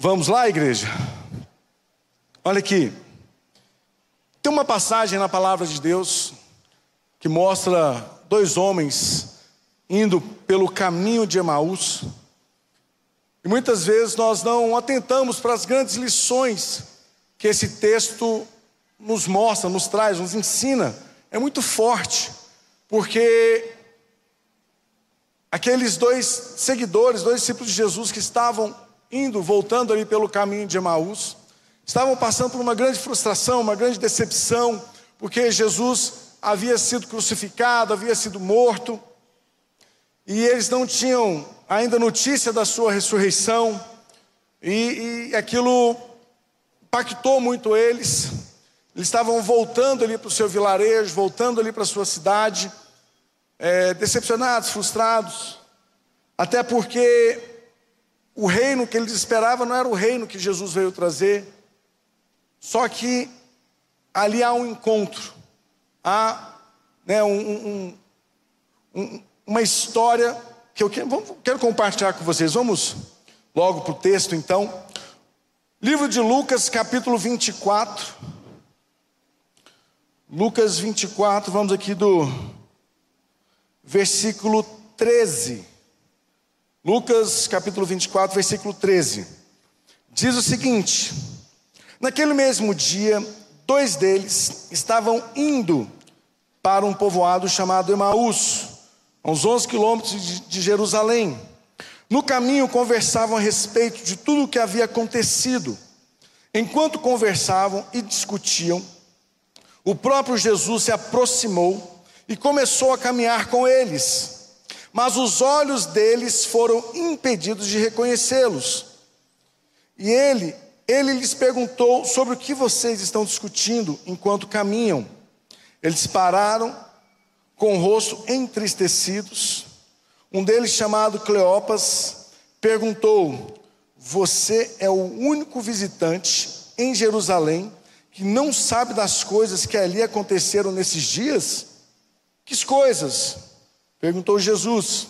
Vamos lá, igreja? Olha aqui. Tem uma passagem na palavra de Deus que mostra dois homens indo pelo caminho de Emaús. E muitas vezes nós não atentamos para as grandes lições que esse texto nos mostra, nos traz, nos ensina. É muito forte, porque aqueles dois seguidores, dois discípulos de Jesus que estavam indo, voltando ali pelo caminho de Emaús, estavam passando por uma grande frustração, uma grande decepção, porque Jesus havia sido crucificado, havia sido morto, e eles não tinham ainda notícia da sua ressurreição, e, e aquilo impactou muito eles. Eles estavam voltando ali para o seu vilarejo, voltando ali para a sua cidade, é, decepcionados, frustrados, até porque o reino que eles esperavam não era o reino que Jesus veio trazer. Só que ali há um encontro, há né, um, um, um, uma história que eu quero, quero compartilhar com vocês. Vamos logo para o texto então. Livro de Lucas, capítulo 24. Lucas 24, vamos aqui do versículo 13. Lucas capítulo 24, versículo 13. Diz o seguinte: Naquele mesmo dia, dois deles estavam indo para um povoado chamado Emaús, a uns 11 quilômetros de Jerusalém. No caminho conversavam a respeito de tudo o que havia acontecido. Enquanto conversavam e discutiam, o próprio Jesus se aproximou e começou a caminhar com eles mas os olhos deles foram impedidos de reconhecê-los. E ele, ele lhes perguntou sobre o que vocês estão discutindo enquanto caminham. Eles pararam com o rosto entristecidos. Um deles, chamado Cleopas, perguntou: Você é o único visitante em Jerusalém que não sabe das coisas que ali aconteceram nesses dias? Que coisas? Perguntou Jesus: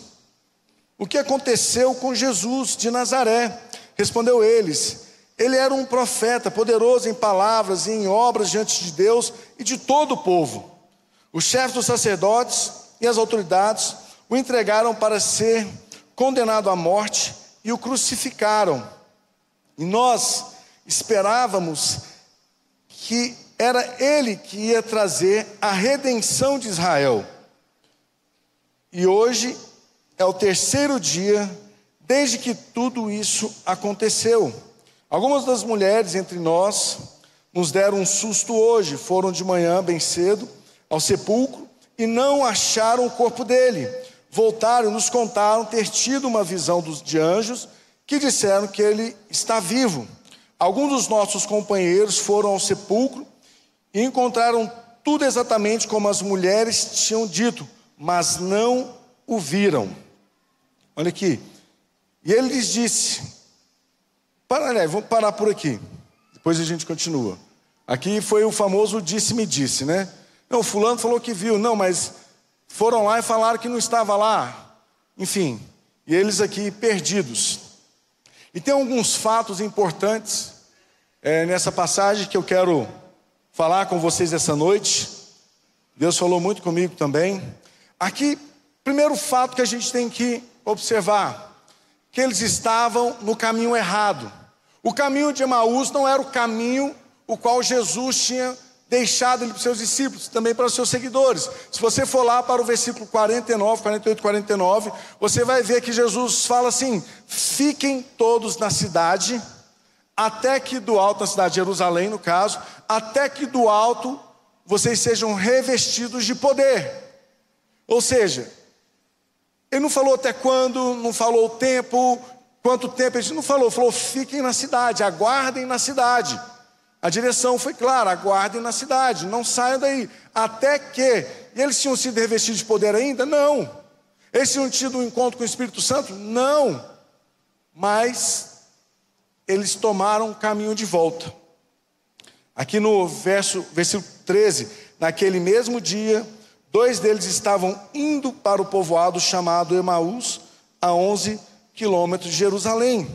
O que aconteceu com Jesus de Nazaré? Respondeu eles: Ele era um profeta, poderoso em palavras e em obras diante de Deus e de todo o povo. Os chefes dos sacerdotes e as autoridades o entregaram para ser condenado à morte e o crucificaram. E nós esperávamos que era ele que ia trazer a redenção de Israel. E hoje é o terceiro dia desde que tudo isso aconteceu. Algumas das mulheres entre nós nos deram um susto hoje, foram de manhã bem cedo ao sepulcro e não acharam o corpo dele. Voltaram e nos contaram ter tido uma visão dos, de anjos que disseram que ele está vivo. Alguns dos nossos companheiros foram ao sepulcro e encontraram tudo exatamente como as mulheres tinham dito mas não o viram. Olha aqui. E ele lhes disse: para, né, vamos parar por aqui. Depois a gente continua. Aqui foi o famoso disse-me disse, né? Não, fulano falou que viu, não, mas foram lá e falaram que não estava lá. Enfim, e eles aqui perdidos. E tem alguns fatos importantes é, nessa passagem que eu quero falar com vocês essa noite. Deus falou muito comigo também. Aqui, primeiro fato que a gente tem que observar, que eles estavam no caminho errado. O caminho de Emaús não era o caminho o qual Jesus tinha deixado para os seus discípulos, também para os seus seguidores. Se você for lá para o versículo 49, 48, 49, você vai ver que Jesus fala assim: fiquem todos na cidade, até que do alto, na cidade de Jerusalém, no caso, até que do alto vocês sejam revestidos de poder. Ou seja, ele não falou até quando, não falou o tempo, quanto tempo, ele não falou, falou: fiquem na cidade, aguardem na cidade. A direção foi clara: aguardem na cidade, não saiam daí, até que. Eles tinham sido revestidos de poder ainda? Não. Eles tinham tido um encontro com o Espírito Santo? Não. Mas eles tomaram o caminho de volta. Aqui no verso, versículo 13: naquele mesmo dia Dois deles estavam indo para o povoado chamado Emaús, a 11 quilômetros de Jerusalém.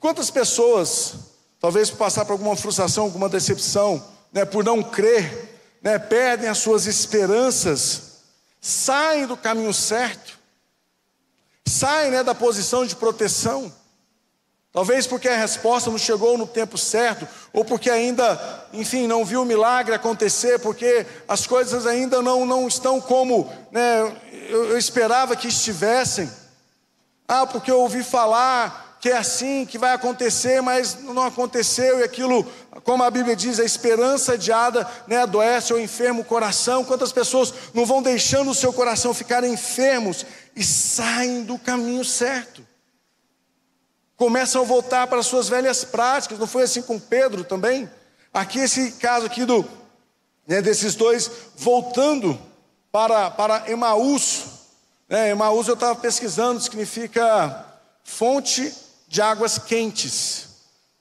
Quantas pessoas, talvez por passar por alguma frustração, alguma decepção, né, por não crer, né, perdem as suas esperanças, saem do caminho certo, saem né, da posição de proteção. Talvez porque a resposta não chegou no tempo certo, ou porque ainda, enfim, não viu o milagre acontecer, porque as coisas ainda não, não estão como né, eu, eu esperava que estivessem. Ah, porque eu ouvi falar que é assim, que vai acontecer, mas não aconteceu, e aquilo, como a Bíblia diz, a esperança adiada né, adoece ou enferma o coração. Quantas pessoas não vão deixando o seu coração ficar enfermos e saem do caminho certo? Começam a voltar para suas velhas práticas. Não foi assim com Pedro também? Aqui esse caso aqui do né, desses dois voltando para para Emaús. Né, Emaús eu estava pesquisando, significa fonte de águas quentes.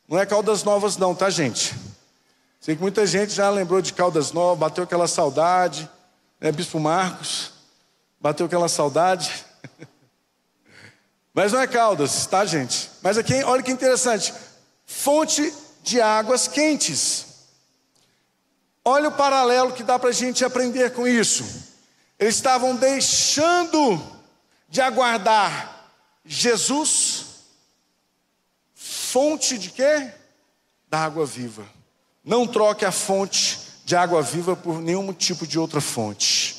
Não é Caldas Novas não, tá gente? Sei que muita gente já lembrou de Caldas Novas, bateu aquela saudade, né, Bispo Marcos, bateu aquela saudade. Mas não é Caldas, tá, gente? Mas aqui, olha que interessante: fonte de águas quentes. Olha o paralelo que dá para a gente aprender com isso. Eles estavam deixando de aguardar Jesus, fonte de quê? Da água viva. Não troque a fonte de água viva por nenhum tipo de outra fonte.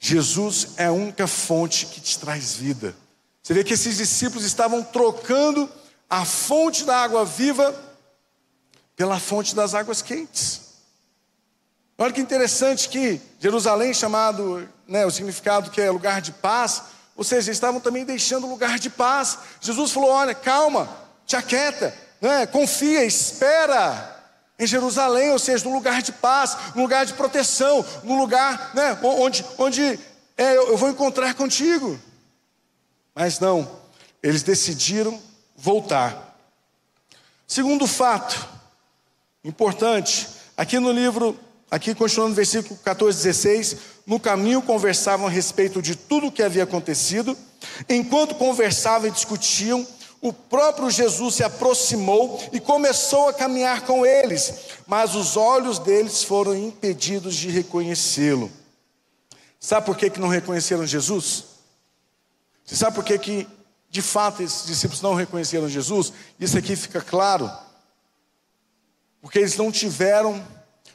Jesus é a única fonte que te traz vida. Você vê que esses discípulos estavam trocando a fonte da água viva pela fonte das águas quentes. Olha que interessante que Jerusalém, chamado, né, o significado que é lugar de paz, ou seja, estavam também deixando lugar de paz. Jesus falou: olha, calma, te aquieta, né, confia, espera em Jerusalém, ou seja, no lugar de paz, no lugar de proteção, no lugar né, onde, onde é, eu vou encontrar contigo. Mas não, eles decidiram voltar. Segundo fato, importante, aqui no livro, aqui continuando no versículo 14, 16, no caminho conversavam a respeito de tudo o que havia acontecido, enquanto conversavam e discutiam, o próprio Jesus se aproximou e começou a caminhar com eles, mas os olhos deles foram impedidos de reconhecê-lo. Sabe por que, que não reconheceram Jesus? Você sabe por que, que de fato esses discípulos não reconheceram Jesus? Isso aqui fica claro. Porque eles não tiveram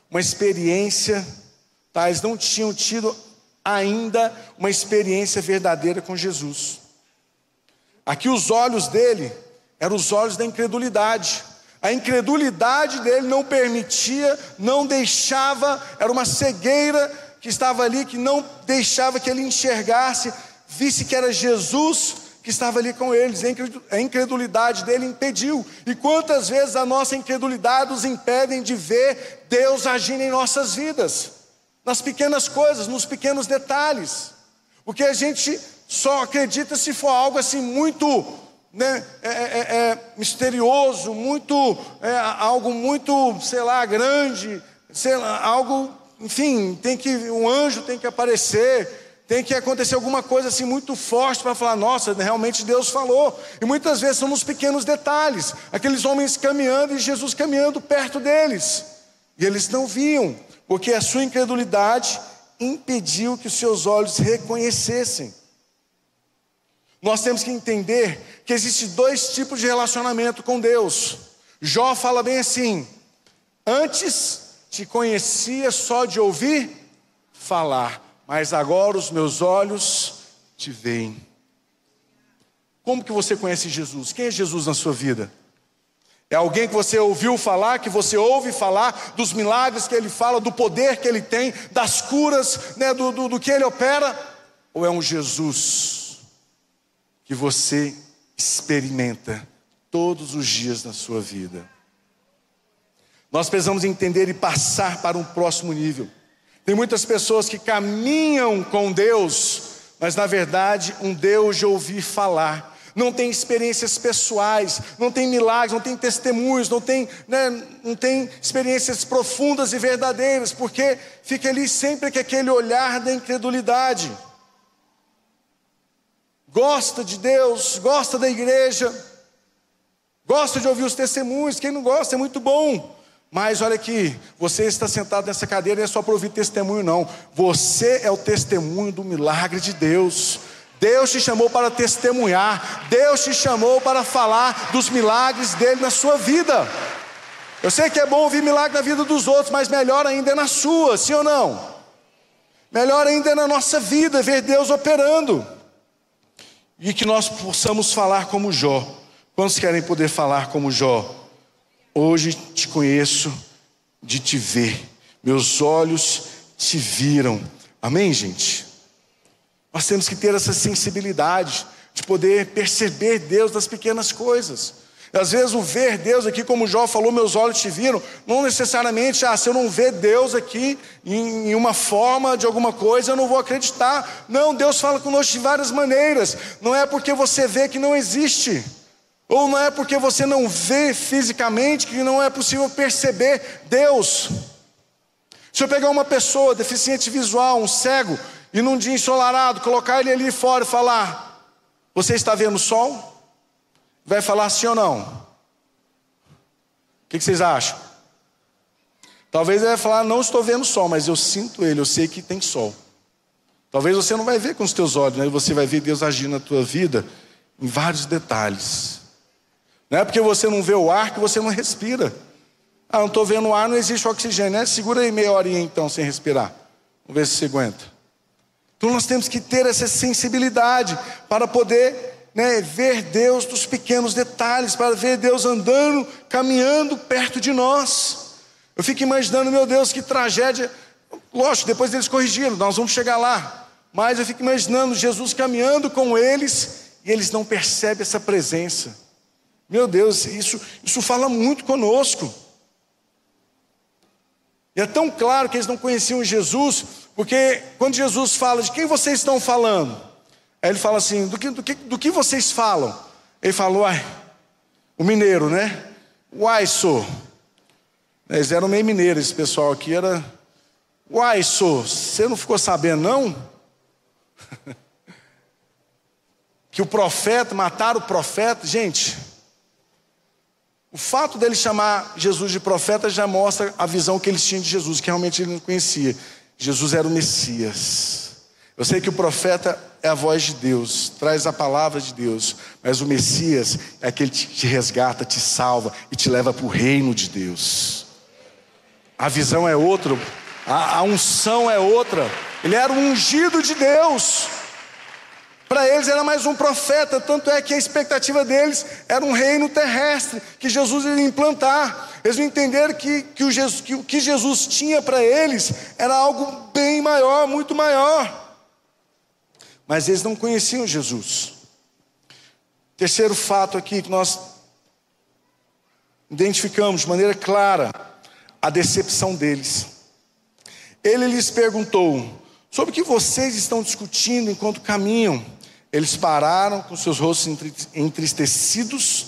uma experiência, tá? eles não tinham tido ainda uma experiência verdadeira com Jesus. Aqui os olhos dele eram os olhos da incredulidade. A incredulidade dele não permitia, não deixava, era uma cegueira que estava ali, que não deixava que ele enxergasse visse que era Jesus que estava ali com eles, a incredulidade dele impediu. E quantas vezes a nossa incredulidade nos impedem de ver Deus agindo em nossas vidas, nas pequenas coisas, nos pequenos detalhes, porque a gente só acredita se for algo assim muito né, é, é, é, é misterioso, muito é, algo muito, sei lá, grande, sei lá, algo, enfim, tem que um anjo tem que aparecer tem que acontecer alguma coisa assim muito forte para falar, nossa, realmente Deus falou. E muitas vezes são nos pequenos detalhes, aqueles homens caminhando e Jesus caminhando perto deles. E eles não viam, porque a sua incredulidade impediu que os seus olhos reconhecessem. Nós temos que entender que existem dois tipos de relacionamento com Deus. Jó fala bem assim: antes te conhecia só de ouvir falar, mas agora os meus olhos te veem. Como que você conhece Jesus? Quem é Jesus na sua vida? É alguém que você ouviu falar, que você ouve falar dos milagres que ele fala, do poder que ele tem, das curas, né, do, do, do que ele opera? Ou é um Jesus que você experimenta todos os dias na sua vida? Nós precisamos entender e passar para um próximo nível. Tem muitas pessoas que caminham com Deus, mas na verdade um Deus de ouvir falar. Não tem experiências pessoais, não tem milagres, não tem testemunhos, não tem, né, não tem experiências profundas e verdadeiras, porque fica ali sempre com aquele olhar da incredulidade. Gosta de Deus, gosta da igreja, Gosta de ouvir os testemunhos, quem não gosta é muito bom. Mas olha aqui, você está sentado nessa cadeira não é só para ouvir testemunho, não. Você é o testemunho do milagre de Deus. Deus te chamou para testemunhar, Deus te chamou para falar dos milagres dele na sua vida. Eu sei que é bom ouvir milagre na vida dos outros, mas melhor ainda é na sua, sim ou não? Melhor ainda é na nossa vida ver Deus operando. E que nós possamos falar como Jó. Quantos querem poder falar como Jó? Hoje te conheço de te ver, meus olhos te viram. Amém, gente? Nós temos que ter essa sensibilidade de poder perceber Deus nas pequenas coisas. Às vezes o ver Deus aqui, como Jó falou, meus olhos te viram, não necessariamente, ah, se eu não ver Deus aqui em uma forma de alguma coisa, eu não vou acreditar. Não, Deus fala conosco de várias maneiras. Não é porque você vê que não existe. Ou não é porque você não vê fisicamente que não é possível perceber Deus. Se eu pegar uma pessoa deficiente visual, um cego, e num dia ensolarado, colocar ele ali fora e falar: Você está vendo o sol? vai falar sim ou não? O que, vocês acham? Talvez ele vai falar, não estou vendo sol, mas eu sinto ele, eu sei que tem sol. Talvez você não vai ver com os teus olhos, mas você vai ver Deus agir na tua vida em vários detalhes. Não é porque você não vê o ar que você não respira. Ah, não estou vendo o ar, não existe oxigênio, né? Segura aí meia horinha então sem respirar. Vamos ver se você aguenta. Então nós temos que ter essa sensibilidade para poder né, ver Deus nos pequenos detalhes, para ver Deus andando, caminhando perto de nós. Eu fico imaginando, meu Deus, que tragédia. Lógico, depois eles corrigiram, nós vamos chegar lá. Mas eu fico imaginando Jesus caminhando com eles e eles não percebem essa presença. Meu Deus, isso, isso fala muito conosco. E é tão claro que eles não conheciam Jesus, porque quando Jesus fala de quem vocês estão falando, Aí ele fala assim: do que, do que, do que vocês falam? Ele falou, uai, o mineiro, né? Uai, sou. Eles eram meio mineiros, esse pessoal aqui era. Uai, sou, você não ficou sabendo, não? que o profeta, mataram o profeta, gente. O fato dele chamar Jesus de profeta já mostra a visão que eles tinham de Jesus, que realmente ele não conhecia. Jesus era o Messias. Eu sei que o profeta é a voz de Deus, traz a palavra de Deus, mas o Messias é aquele que te resgata, te salva e te leva para o reino de Deus. A visão é outra, a, a unção é outra. Ele era o ungido de Deus. Para eles era mais um profeta, tanto é que a expectativa deles era um reino terrestre que Jesus iria implantar. Eles não entenderam que, que, o, Jesus, que o que Jesus tinha para eles era algo bem maior, muito maior mas eles não conheciam Jesus. Terceiro fato aqui que nós identificamos de maneira clara a decepção deles. Ele lhes perguntou: sobre o que vocês estão discutindo enquanto caminham? Eles pararam com seus rostos entristecidos.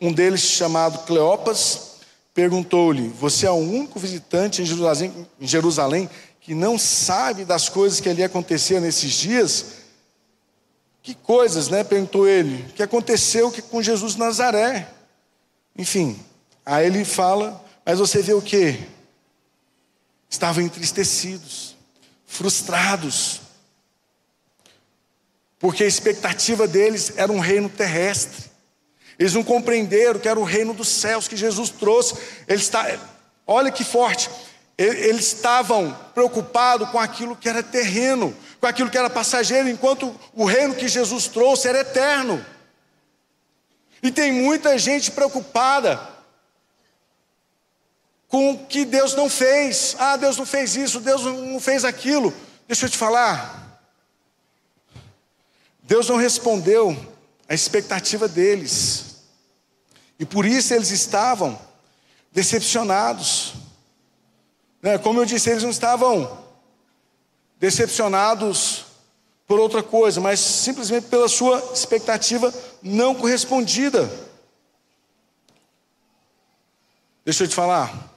Um deles, chamado Cleopas, perguntou-lhe: Você é o único visitante em Jerusalém, em Jerusalém que não sabe das coisas que ali aconteceram nesses dias, que coisas, né? Perguntou ele. O que aconteceu com Jesus Nazaré? Enfim, aí ele fala, mas você vê o que? Estavam entristecidos, frustrados, porque a expectativa deles era um reino terrestre. Eles não compreenderam que era o reino dos céus que Jesus trouxe. Ele está, olha que forte. Eles estavam preocupados com aquilo que era terreno, com aquilo que era passageiro, enquanto o reino que Jesus trouxe era eterno. E tem muita gente preocupada com o que Deus não fez. Ah, Deus não fez isso, Deus não fez aquilo. Deixa eu te falar. Deus não respondeu à expectativa deles. E por isso eles estavam decepcionados. Né? Como eu disse, eles não estavam decepcionados por outra coisa, mas simplesmente pela sua expectativa não correspondida. Deixa eu te falar,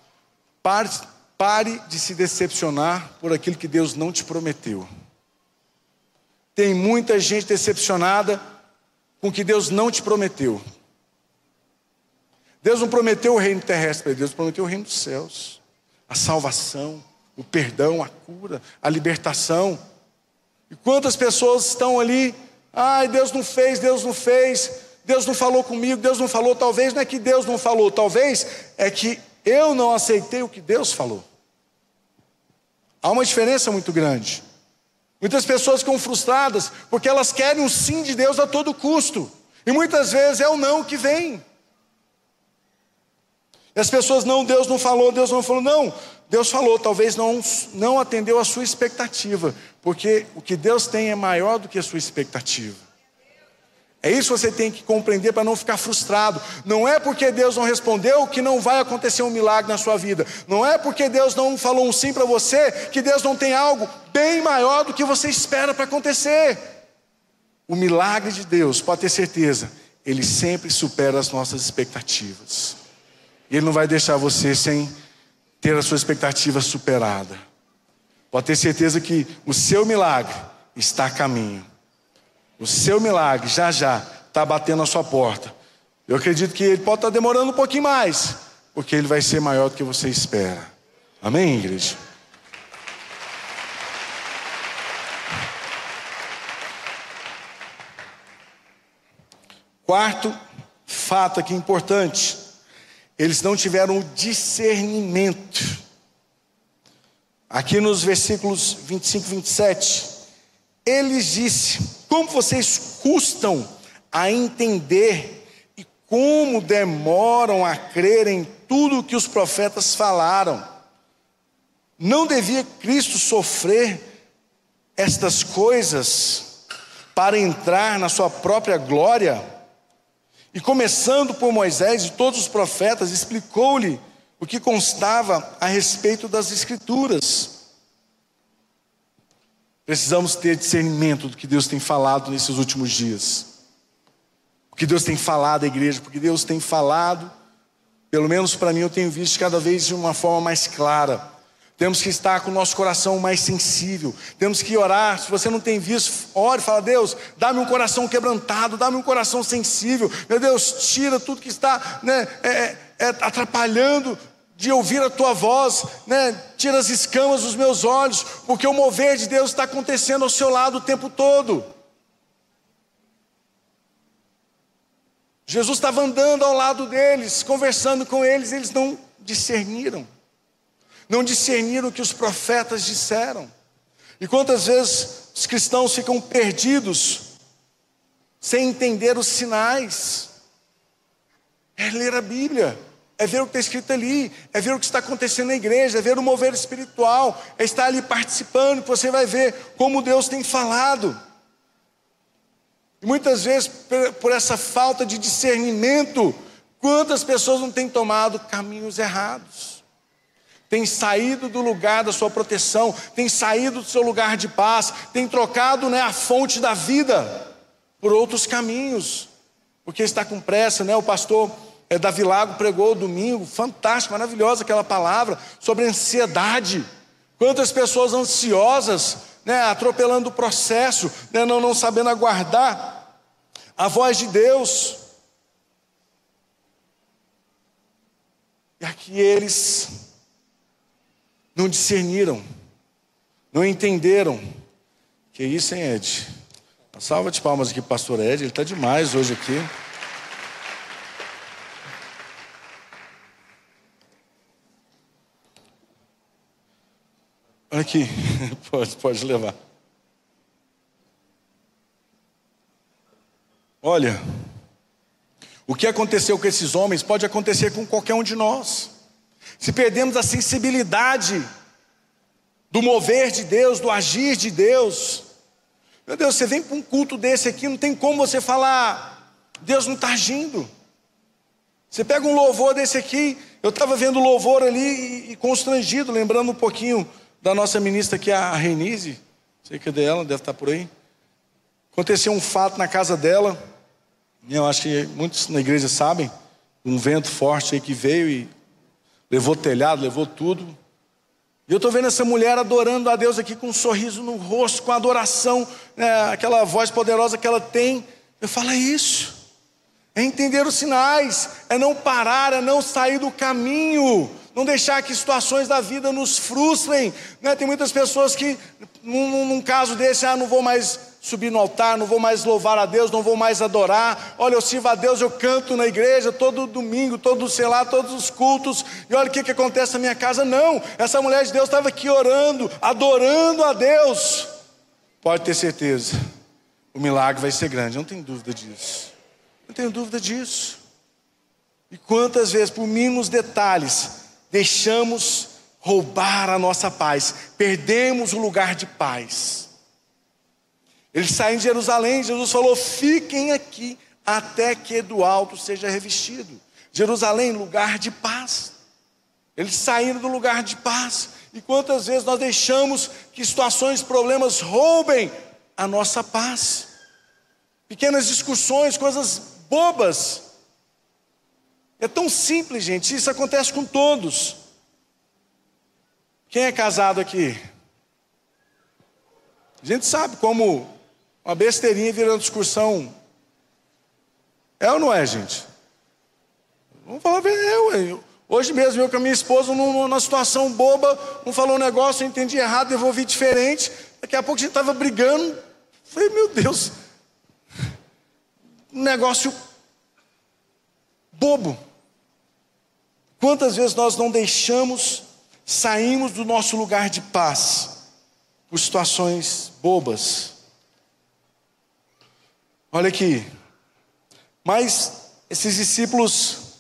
pare, pare de se decepcionar por aquilo que Deus não te prometeu. Tem muita gente decepcionada com o que Deus não te prometeu. Deus não prometeu o reino terrestre Deus prometeu o reino dos céus, a salvação, o perdão, a cura, a libertação. E quantas pessoas estão ali, ai, Deus não fez, Deus não fez, Deus não falou comigo, Deus não falou. Talvez não é que Deus não falou, talvez é que eu não aceitei o que Deus falou. Há uma diferença muito grande. Muitas pessoas ficam frustradas porque elas querem o sim de Deus a todo custo. E muitas vezes é o não que vem. E as pessoas, não, Deus não falou, Deus não falou. Não, Deus falou, talvez não, não atendeu a sua expectativa. Porque o que Deus tem é maior do que a sua expectativa. É isso que você tem que compreender para não ficar frustrado. Não é porque Deus não respondeu que não vai acontecer um milagre na sua vida. Não é porque Deus não falou um sim para você que Deus não tem algo bem maior do que você espera para acontecer. O milagre de Deus, pode ter certeza, ele sempre supera as nossas expectativas. E ele não vai deixar você sem ter a sua expectativa superada. Pode ter certeza que o seu milagre está a caminho. O seu milagre já já está batendo na sua porta. Eu acredito que ele pode estar tá demorando um pouquinho mais, porque ele vai ser maior do que você espera. Amém, igreja? Quarto fato aqui importante: eles não tiveram discernimento. Aqui nos versículos 25 e 27, eles disse: como vocês custam a entender e como demoram a crer em tudo que os profetas falaram. Não devia Cristo sofrer estas coisas para entrar na sua própria glória? E começando por Moisés e todos os profetas, explicou-lhe o que constava a respeito das Escrituras. Precisamos ter discernimento do que Deus tem falado nesses últimos dias. O que Deus tem falado à igreja, porque Deus tem falado, pelo menos para mim eu tenho visto cada vez de uma forma mais clara. Temos que estar com o nosso coração mais sensível. Temos que orar. Se você não tem visto, ore fala: Deus, dá-me um coração quebrantado, dá-me um coração sensível. Meu Deus, tira tudo que está né, é, é, é atrapalhando de ouvir a tua voz, né? tira as escamas dos meus olhos, porque o mover de Deus está acontecendo ao seu lado o tempo todo. Jesus estava andando ao lado deles, conversando com eles, eles não discerniram, não discerniram o que os profetas disseram. E quantas vezes os cristãos ficam perdidos, sem entender os sinais, é ler a Bíblia é ver o que está escrito ali, é ver o que está acontecendo na igreja, é ver o mover espiritual, é estar ali participando, que você vai ver como Deus tem falado. E muitas vezes, por essa falta de discernimento, quantas pessoas não têm tomado caminhos errados, têm saído do lugar da sua proteção, têm saído do seu lugar de paz, têm trocado né, a fonte da vida por outros caminhos, porque está com pressa, né? O pastor é, Davi Lago pregou domingo, fantástico, maravilhosa aquela palavra sobre ansiedade. Quantas pessoas ansiosas, né, atropelando o processo, né, não, não sabendo aguardar a voz de Deus. E aqui eles não discerniram, não entenderam. Que isso, hein, Ed? Uma salva de palmas aqui, pastor Ed, ele está demais hoje aqui. Aqui, pode, pode levar. Olha, o que aconteceu com esses homens pode acontecer com qualquer um de nós. Se perdemos a sensibilidade do mover de Deus, do agir de Deus. Meu Deus, você vem para um culto desse aqui, não tem como você falar, Deus não está agindo. Você pega um louvor desse aqui, eu estava vendo louvor ali e, e constrangido, lembrando um pouquinho da nossa ministra aqui, a Renise, sei que é dela, deve estar por aí. Aconteceu um fato na casa dela, eu acho que muitos na igreja sabem, um vento forte aí que veio e levou telhado, levou tudo. E eu estou vendo essa mulher adorando a Deus aqui com um sorriso no rosto, com adoração, né, aquela voz poderosa que ela tem. Eu falo, é isso. É entender os sinais, é não parar, é não sair do caminho, não deixar que situações da vida nos frustrem. Né? Tem muitas pessoas que, num, num caso desse, ah, não vou mais subir no altar, não vou mais louvar a Deus, não vou mais adorar. Olha, eu sirvo a Deus, eu canto na igreja todo domingo, todo, sei lá, todos os cultos. E olha o que, que acontece na minha casa. Não, essa mulher de Deus estava aqui orando, adorando a Deus. Pode ter certeza, o milagre vai ser grande, não tem dúvida disso. Não tenho dúvida disso. E quantas vezes, por mínimos detalhes, deixamos roubar a nossa paz, perdemos o lugar de paz. Eles saem de Jerusalém, Jesus falou: fiquem aqui até que do alto seja revestido. Jerusalém, lugar de paz. Eles saíram do lugar de paz. E quantas vezes nós deixamos que situações, problemas roubem a nossa paz? Pequenas discussões, coisas bobas. É tão simples, gente. Isso acontece com todos. Quem é casado aqui? A gente sabe como uma besteirinha virando discussão. É ou não é, gente? Vamos falar, ué. Hoje mesmo, eu com a minha esposa, numa situação boba, não falou um negócio, eu entendi errado, devolvi diferente. Daqui a pouco a gente estava brigando. Falei, meu Deus, um negócio bobo. Quantas vezes nós não deixamos, saímos do nosso lugar de paz por situações bobas? Olha aqui, mas esses discípulos,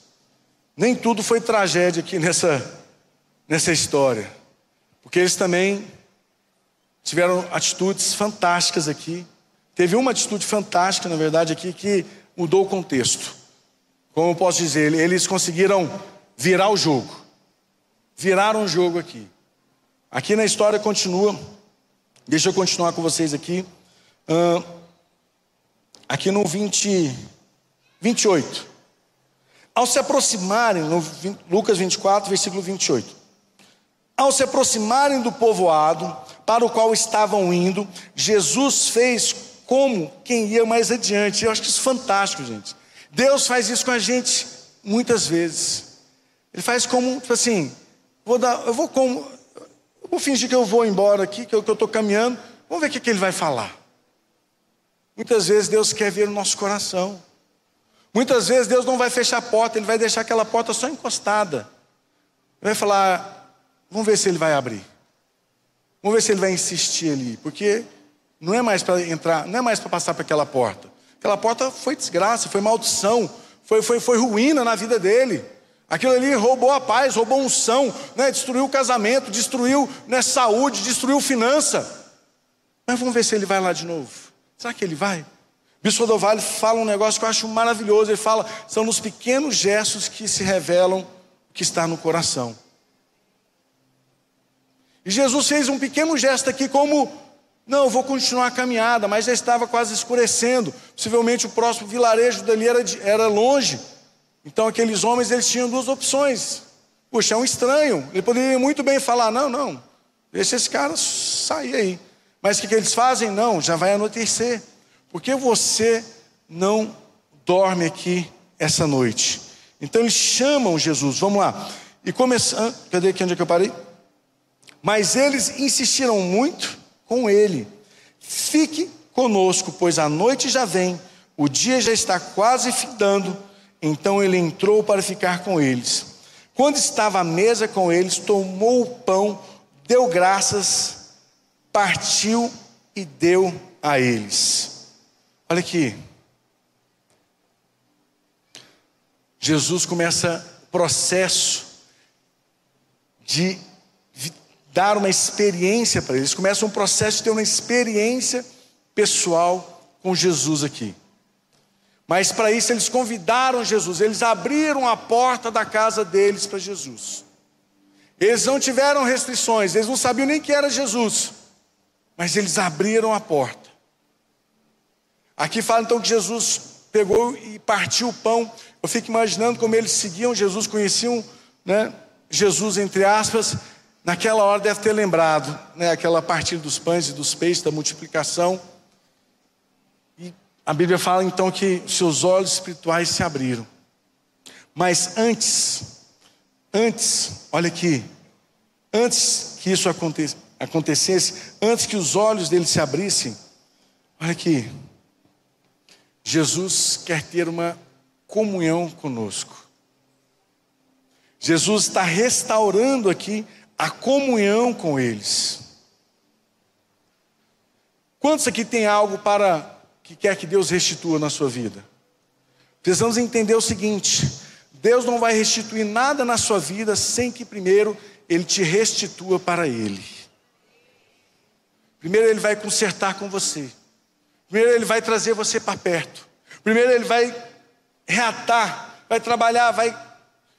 nem tudo foi tragédia aqui nessa, nessa história, porque eles também tiveram atitudes fantásticas aqui. Teve uma atitude fantástica, na verdade, aqui, que mudou o contexto. Como eu posso dizer, eles conseguiram virar o jogo. Viraram o jogo aqui. Aqui na história continua. Deixa eu continuar com vocês aqui. Uh, aqui no 20, 28. Ao se aproximarem, no Lucas 24, versículo 28. Ao se aproximarem do povoado para o qual estavam indo, Jesus fez como quem ia mais adiante. Eu acho que isso é fantástico, gente. Deus faz isso com a gente muitas vezes. Ele faz como, tipo assim, vou dar, eu vou como, eu vou fingir que eu vou embora aqui, que eu estou caminhando, vamos ver o que, que ele vai falar. Muitas vezes Deus quer ver o nosso coração. Muitas vezes Deus não vai fechar a porta, Ele vai deixar aquela porta só encostada. Ele vai falar, vamos ver se Ele vai abrir. Vamos ver se Ele vai insistir ali, porque não é mais para entrar, não é mais para passar para aquela porta. Aquela porta foi desgraça, foi maldição, foi, foi, foi ruína na vida dele. Aquilo ali roubou a paz, roubou unção, né? destruiu o casamento, destruiu né, saúde, destruiu finança. Mas vamos ver se ele vai lá de novo. Será que ele vai? Bispo Vale fala um negócio que eu acho maravilhoso. Ele fala: são nos pequenos gestos que se revelam o que está no coração. E Jesus fez um pequeno gesto aqui, como não, eu vou continuar a caminhada, mas já estava quase escurecendo. Possivelmente o próximo vilarejo dali era, de, era longe. Então aqueles homens eles tinham duas opções. Puxa, é um estranho. Ele poderia muito bem falar: não, não, deixa esse cara sair aí. Mas o que, que eles fazem? Não, já vai anoitecer. Porque você não dorme aqui essa noite? Então eles chamam Jesus, vamos lá. E começando, cadê aqui onde é que eu parei? Mas eles insistiram muito com ele. Fique conosco, pois a noite já vem, o dia já está quase findando. Então ele entrou para ficar com eles. Quando estava à mesa com eles, tomou o pão, deu graças, partiu e deu a eles. Olha aqui. Jesus começa o processo de dar uma experiência para eles. Começa um processo de ter uma experiência pessoal com Jesus aqui. Mas para isso eles convidaram Jesus, eles abriram a porta da casa deles para Jesus. Eles não tiveram restrições, eles não sabiam nem que era Jesus, mas eles abriram a porta. Aqui fala então que Jesus pegou e partiu o pão. Eu fico imaginando como eles seguiam Jesus, conheciam né, Jesus, entre aspas, Naquela hora deve ter lembrado, né, aquela partilha dos pães e dos peixes, da multiplicação. A Bíblia fala então que seus olhos espirituais se abriram. Mas antes, antes, olha aqui, antes que isso acontecesse, antes que os olhos dele se abrissem, olha aqui, Jesus quer ter uma comunhão conosco. Jesus está restaurando aqui a comunhão com eles. Quantos aqui tem algo para que quer que Deus restitua na sua vida? Precisamos entender o seguinte: Deus não vai restituir nada na sua vida sem que primeiro Ele te restitua para Ele. Primeiro Ele vai consertar com você. Primeiro Ele vai trazer você para perto. Primeiro Ele vai reatar, vai trabalhar, vai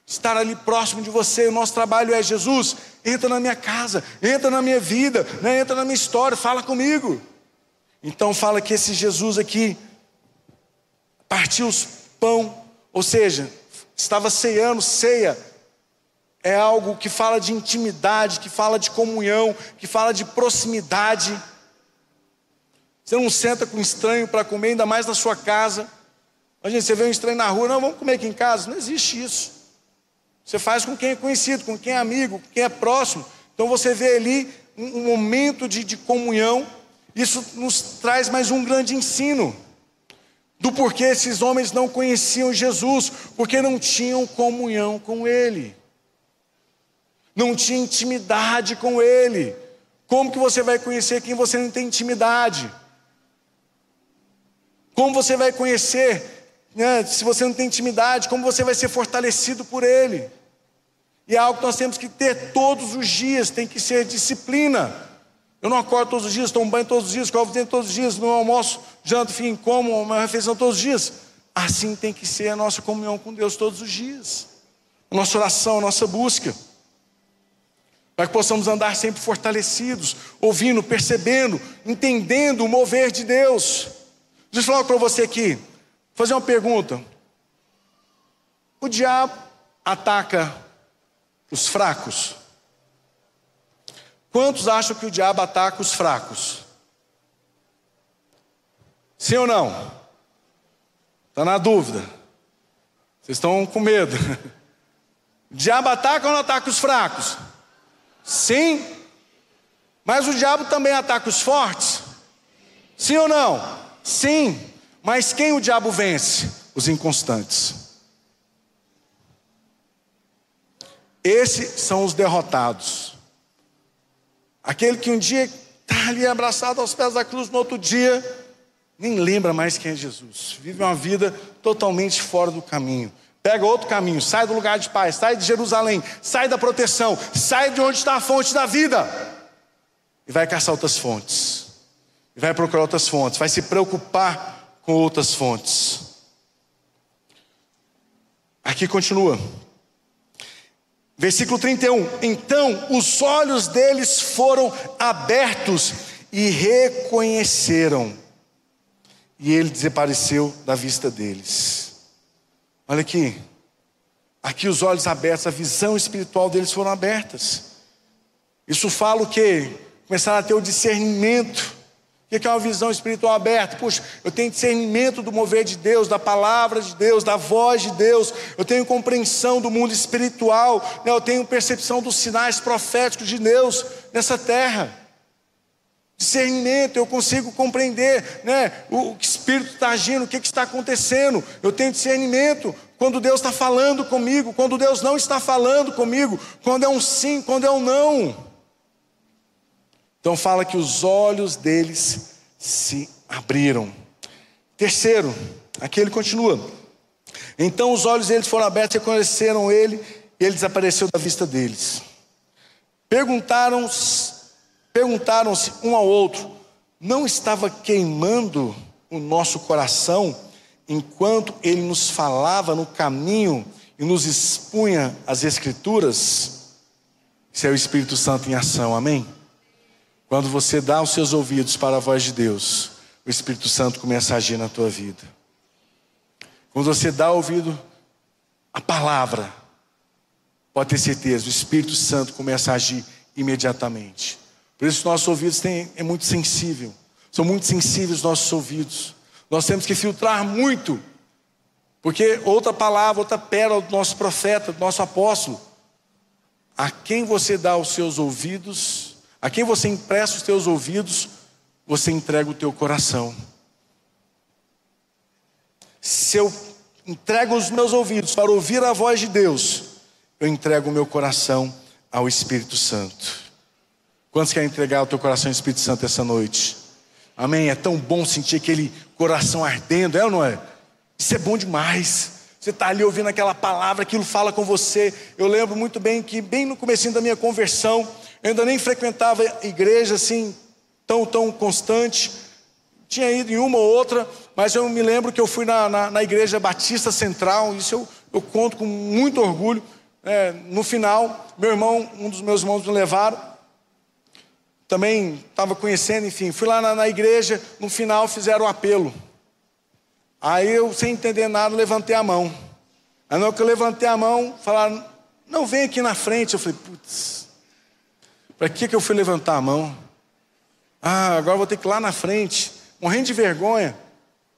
estar ali próximo de você. O nosso trabalho é Jesus, entra na minha casa, entra na minha vida, né? entra na minha história, fala comigo. Então fala que esse Jesus aqui partiu os pão, ou seja, estava ceando, ceia é algo que fala de intimidade, que fala de comunhão, que fala de proximidade. Você não senta com um estranho para comer, ainda mais na sua casa. Imagina, você vê um estranho na rua, não, vamos comer aqui em casa. Não existe isso. Você faz com quem é conhecido, com quem é amigo, com quem é próximo. Então você vê ali um, um momento de, de comunhão. Isso nos traz mais um grande ensino do porquê esses homens não conheciam Jesus, porque não tinham comunhão com Ele, não tinha intimidade com Ele. Como que você vai conhecer quem você não tem intimidade? Como você vai conhecer né, se você não tem intimidade, como você vai ser fortalecido por Ele? E é algo que nós temos que ter todos os dias, tem que ser disciplina. Eu não acordo todos os dias, tomo banho todos os dias, escovo dentro todos os dias, não almoço, janto, enfim, como uma refeição todos os dias. Assim tem que ser a nossa comunhão com Deus todos os dias. A nossa oração, a nossa busca. Para que possamos andar sempre fortalecidos, ouvindo, percebendo, entendendo o mover de Deus. Deixa eu falar para você aqui fazer uma pergunta. O diabo ataca os fracos? Quantos acham que o diabo ataca os fracos? Sim ou não? Está na dúvida. Vocês estão com medo. O diabo ataca ou não ataca os fracos? Sim. Mas o diabo também ataca os fortes? Sim ou não? Sim. Mas quem o diabo vence? Os inconstantes. Esses são os derrotados. Aquele que um dia está ali abraçado aos pés da cruz, no outro dia, nem lembra mais quem é Jesus. Vive uma vida totalmente fora do caminho. Pega outro caminho, sai do lugar de paz, sai de Jerusalém, sai da proteção, sai de onde está a fonte da vida. E vai caçar outras fontes. E vai procurar outras fontes, vai se preocupar com outras fontes. Aqui continua. Versículo 31. Então os olhos deles foram abertos e reconheceram. E ele desapareceu da vista deles. Olha aqui. Aqui os olhos abertos, a visão espiritual deles foram abertas. Isso fala o quê? Começaram a ter o discernimento o que é uma visão espiritual aberta? Puxa, eu tenho discernimento do mover de Deus, da palavra de Deus, da voz de Deus, eu tenho compreensão do mundo espiritual, né? eu tenho percepção dos sinais proféticos de Deus nessa terra. Discernimento, eu consigo compreender né, o que Espírito está agindo, o que, que está acontecendo. Eu tenho discernimento quando Deus está falando comigo, quando Deus não está falando comigo, quando é um sim, quando é um não. Então fala que os olhos deles se abriram. Terceiro, aqui ele continua. Então os olhos deles foram abertos e reconheceram ele, e ele desapareceu da vista deles. Perguntaram-se perguntaram um ao outro: não estava queimando o nosso coração enquanto ele nos falava no caminho e nos expunha as Escrituras? Isso é o Espírito Santo em ação, amém? Quando você dá os seus ouvidos para a voz de Deus, o Espírito Santo começa a agir na tua vida. Quando você dá ouvido à palavra, pode ter certeza, o Espírito Santo começa a agir imediatamente. Por isso nossos ouvidos têm, é muito sensível. São muito sensíveis os nossos ouvidos. Nós temos que filtrar muito, porque outra palavra, outra pérola do nosso profeta, do nosso apóstolo, a quem você dá os seus ouvidos, a quem você empresta os teus ouvidos, você entrega o teu coração. Se eu entrego os meus ouvidos para ouvir a voz de Deus, eu entrego o meu coração ao Espírito Santo. Quantos querem entregar o teu coração ao Espírito Santo essa noite? Amém? É tão bom sentir aquele coração ardendo, é ou não é? Isso é bom demais. Você está ali ouvindo aquela palavra, aquilo fala com você. Eu lembro muito bem que, bem no começo da minha conversão, eu ainda nem frequentava igreja assim, tão, tão constante. Tinha ido em uma ou outra, mas eu me lembro que eu fui na, na, na igreja Batista Central, isso eu, eu conto com muito orgulho. É, no final, meu irmão, um dos meus irmãos me levaram. Também estava conhecendo, enfim, fui lá na, na igreja, no final fizeram o um apelo. Aí eu, sem entender nada, levantei a mão. Aí na hora que eu levantei a mão, falaram, não vem aqui na frente. Eu falei, putz, para que, que eu fui levantar a mão? Ah, agora vou ter que ir lá na frente, morrendo de vergonha.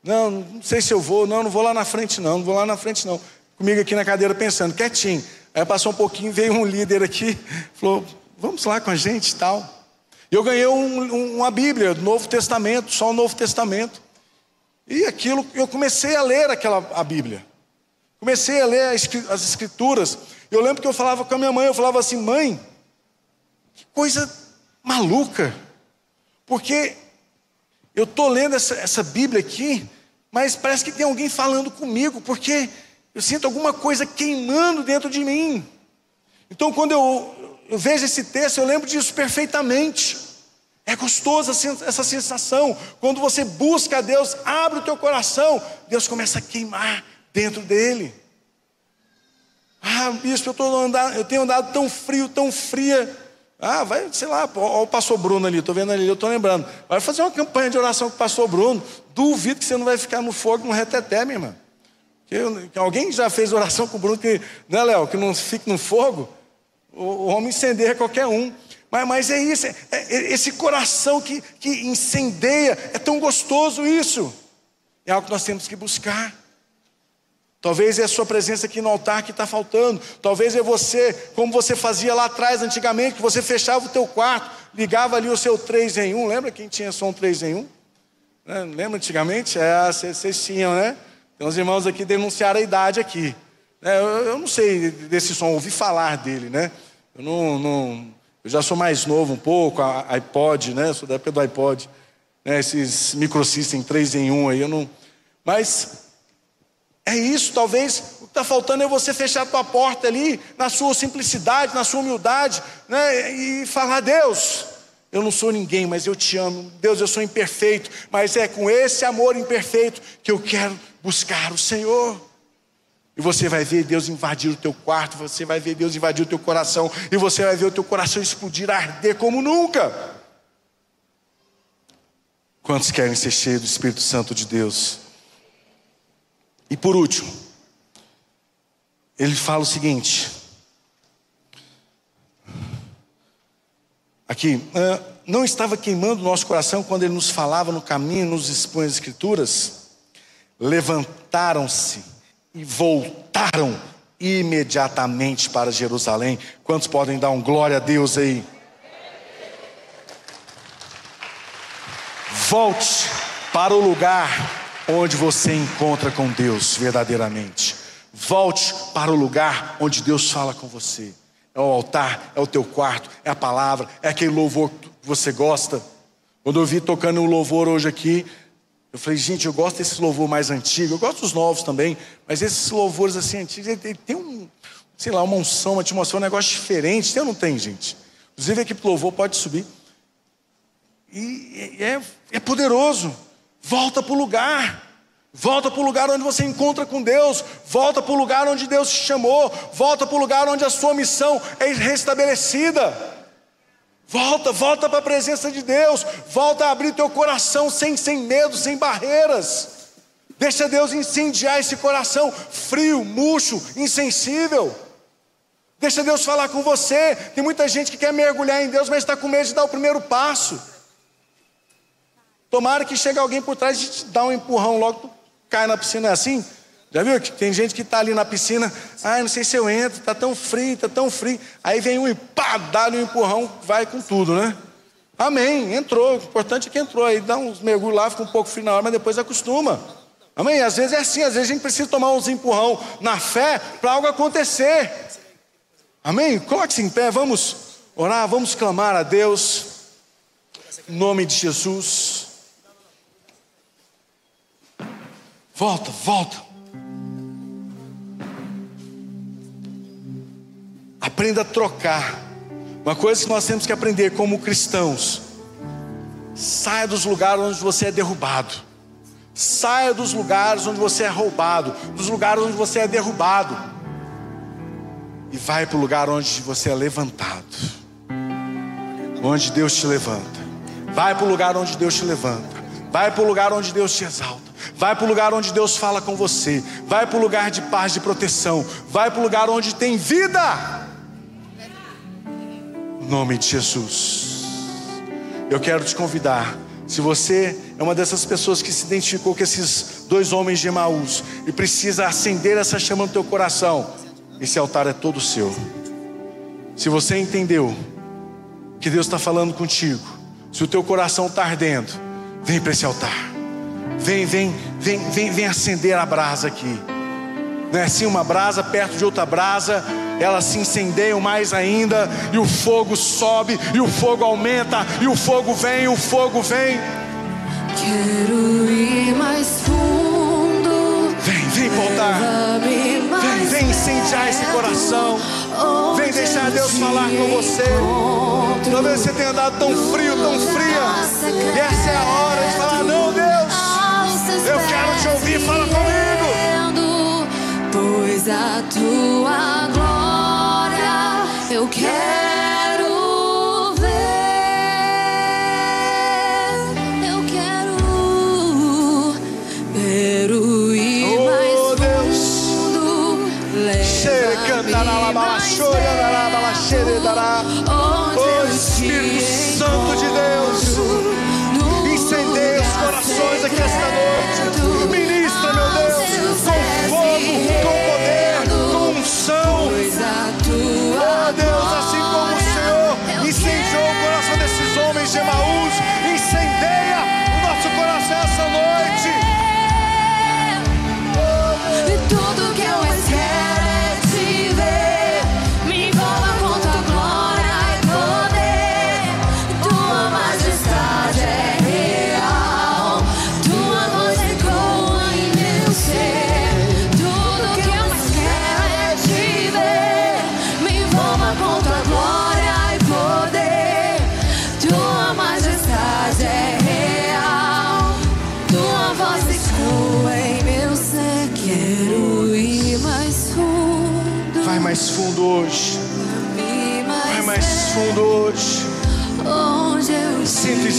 Não, não sei se eu vou, não, não vou lá na frente, não, não vou lá na frente, não. Comigo aqui na cadeira pensando, quietinho. Aí passou um pouquinho, veio um líder aqui, falou, vamos lá com a gente e tal. E eu ganhei um, um, uma Bíblia, do Novo Testamento, só o Novo Testamento. E aquilo, eu comecei a ler aquela a Bíblia. Comecei a ler as escrituras. Eu lembro que eu falava com a minha mãe, eu falava assim, mãe, que coisa maluca. Porque eu estou lendo essa, essa Bíblia aqui, mas parece que tem alguém falando comigo, porque eu sinto alguma coisa queimando dentro de mim. Então, quando eu, eu vejo esse texto, eu lembro disso perfeitamente. É gostoso essa sensação. Quando você busca a Deus, abre o teu coração, Deus começa a queimar dentro dele. Ah, bispo, eu, andando, eu tenho andado tão frio, tão fria. Ah, vai, sei lá, olha o pastor Bruno ali, estou vendo ali, eu estou lembrando. Vai fazer uma campanha de oração com o pastor Bruno. Duvido que você não vai ficar no fogo, no reteté, minha irmã. Que, que alguém já fez oração com o Bruno, que, né, Léo, que não fique no fogo, o, o homem incendeia qualquer um. Mas, mas é isso, é, é, esse coração que, que incendeia, é tão gostoso isso. É algo que nós temos que buscar. Talvez é a sua presença aqui no altar que está faltando. Talvez é você, como você fazia lá atrás, antigamente, que você fechava o teu quarto, ligava ali o seu 3 em 1. Lembra quem tinha som 3 em 1? É, lembra antigamente? É, vocês tinham, né? Tem uns irmãos aqui denunciaram a idade aqui. É, eu, eu, não sei desse som, ouvi falar dele, né? Eu não, não eu já sou mais novo um pouco, a iPod, né? sou da época do iPod. Né? Esses microsystem 3 em 1 aí, eu não. Mas é isso, talvez o que está faltando é você fechar a tua porta ali, na sua simplicidade, na sua humildade, né? e falar, Deus, eu não sou ninguém, mas eu te amo. Deus, eu sou imperfeito, mas é com esse amor imperfeito que eu quero buscar o Senhor. E você vai ver Deus invadir o teu quarto, você vai ver Deus invadir o teu coração, e você vai ver o teu coração explodir, arder como nunca. Quantos querem ser cheios do Espírito Santo de Deus? E por último, ele fala o seguinte: aqui, ah, não estava queimando o nosso coração quando ele nos falava no caminho, nos expõe as Escrituras? Levantaram-se e voltaram imediatamente para Jerusalém. Quantos podem dar um glória a Deus aí? Volte para o lugar onde você encontra com Deus verdadeiramente. Volte para o lugar onde Deus fala com você. É o altar, é o teu quarto, é a palavra, é aquele louvor que você gosta. Quando eu vi tocando um louvor hoje aqui, eu falei, gente, eu gosto desse louvor mais antigo, eu gosto dos novos também, mas esses louvores assim antigos, ele, tem um, sei lá, uma unção, uma atmosfera, um negócio diferente. Tem ou não tem, gente? Inclusive aqui pro louvor pode subir. E é, é poderoso. Volta para o lugar. Volta para o lugar onde você encontra com Deus. Volta para o lugar onde Deus te chamou. Volta para o lugar onde a sua missão é restabelecida. Volta, volta para a presença de Deus. Volta a abrir teu coração sem, sem medo, sem barreiras. Deixa Deus incendiar esse coração frio, murcho, insensível. Deixa Deus falar com você. Tem muita gente que quer mergulhar em Deus, mas está com medo de dar o primeiro passo. Tomara que chegue alguém por trás e te dá um empurrão logo, cai na piscina, é assim? Já viu tem gente que está ali na piscina, ai, não sei se eu entro, está tão frio, está tão frio. Aí vem um e pá, dá-lhe um empurrão, vai com tudo, né? Amém, entrou, o importante é que entrou. Aí dá uns mergulhos lá, fica um pouco frio na hora, mas depois acostuma. Amém? Às vezes é assim, às vezes a gente precisa tomar uns empurrão na fé para algo acontecer. Amém? Coloque-se em pé, vamos orar, vamos clamar a Deus, em nome de Jesus. Volta, volta. Aprenda a trocar. Uma coisa que nós temos que aprender como cristãos: saia dos lugares onde você é derrubado. Saia dos lugares onde você é roubado, dos lugares onde você é derrubado. E vai para o lugar onde você é levantado. Onde Deus te levanta. Vai para o lugar onde Deus te levanta. Vai para o lugar onde Deus te exalta. Vai para o lugar onde Deus fala com você. Vai para o lugar de paz, de proteção. Vai para o lugar onde tem vida. Em nome de Jesus. Eu quero te convidar. Se você é uma dessas pessoas que se identificou com esses dois homens de Emaús e precisa acender essa chama no teu coração, esse altar é todo seu. Se você entendeu que Deus está falando contigo, se o teu coração está ardendo, vem para esse altar. Vem, vem, vem, vem, vem acender a brasa aqui. Não é assim uma brasa perto de outra brasa, elas se incendeiam mais ainda, e o fogo sobe, e o fogo aumenta, e o fogo vem, e o fogo vem. Quero ir mais fundo. Vem, vem voltar. Vem, vem incendiar esse coração. Vem deixar eu Deus falar com você. Talvez você tenha andado tão frio, tão fria. E essa é a hora de falar: Não, te ouvir, fala comigo. Pois a tua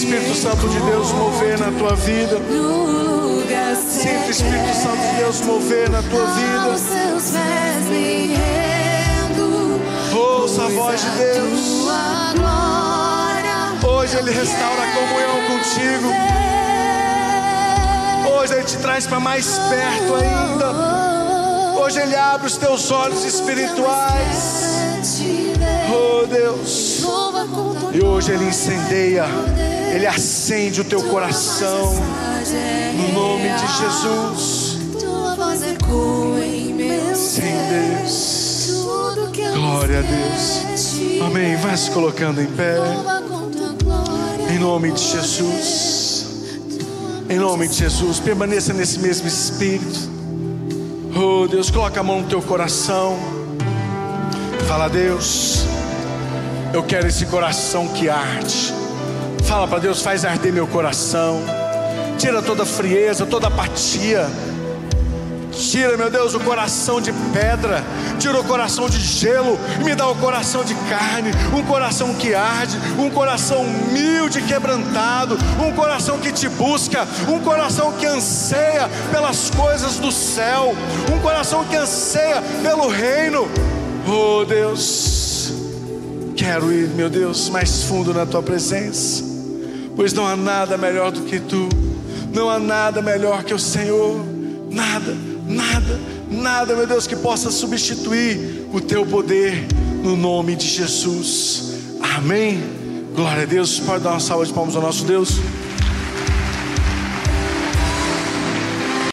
Espírito Santo de Deus mover na tua vida. Sinta o Espírito Santo de Deus mover na tua vida. Ouça a voz de Deus. Hoje Ele restaura a comunhão contigo. Hoje Ele te traz para mais perto ainda. Hoje Ele abre os teus olhos espirituais. Oh Deus. E hoje Ele incendeia, Ele acende o teu coração. No nome de Jesus. Sim. Deus. Glória a Deus. Amém. Vai se colocando em pé. Em nome de Jesus. Em nome de Jesus. Permaneça nesse mesmo espírito. Oh Deus, coloca a mão no teu coração. Fala, Deus. Eu quero esse coração que arde. Fala para Deus, faz arder meu coração. Tira toda frieza, toda apatia. Tira, meu Deus, o coração de pedra, tira o coração de gelo me dá o coração de carne, um coração que arde, um coração humilde, quebrantado, um coração que te busca, um coração que anseia pelas coisas do céu, um coração que anseia pelo reino. Oh Deus, quero ir, meu Deus, mais fundo na tua presença. pois não há nada melhor do que tu, não há nada melhor que o Senhor, nada, nada, nada, meu Deus, que possa substituir o teu poder no nome de Jesus. Amém. Glória a Deus. Pode dar uma salva de palmas ao nosso Deus.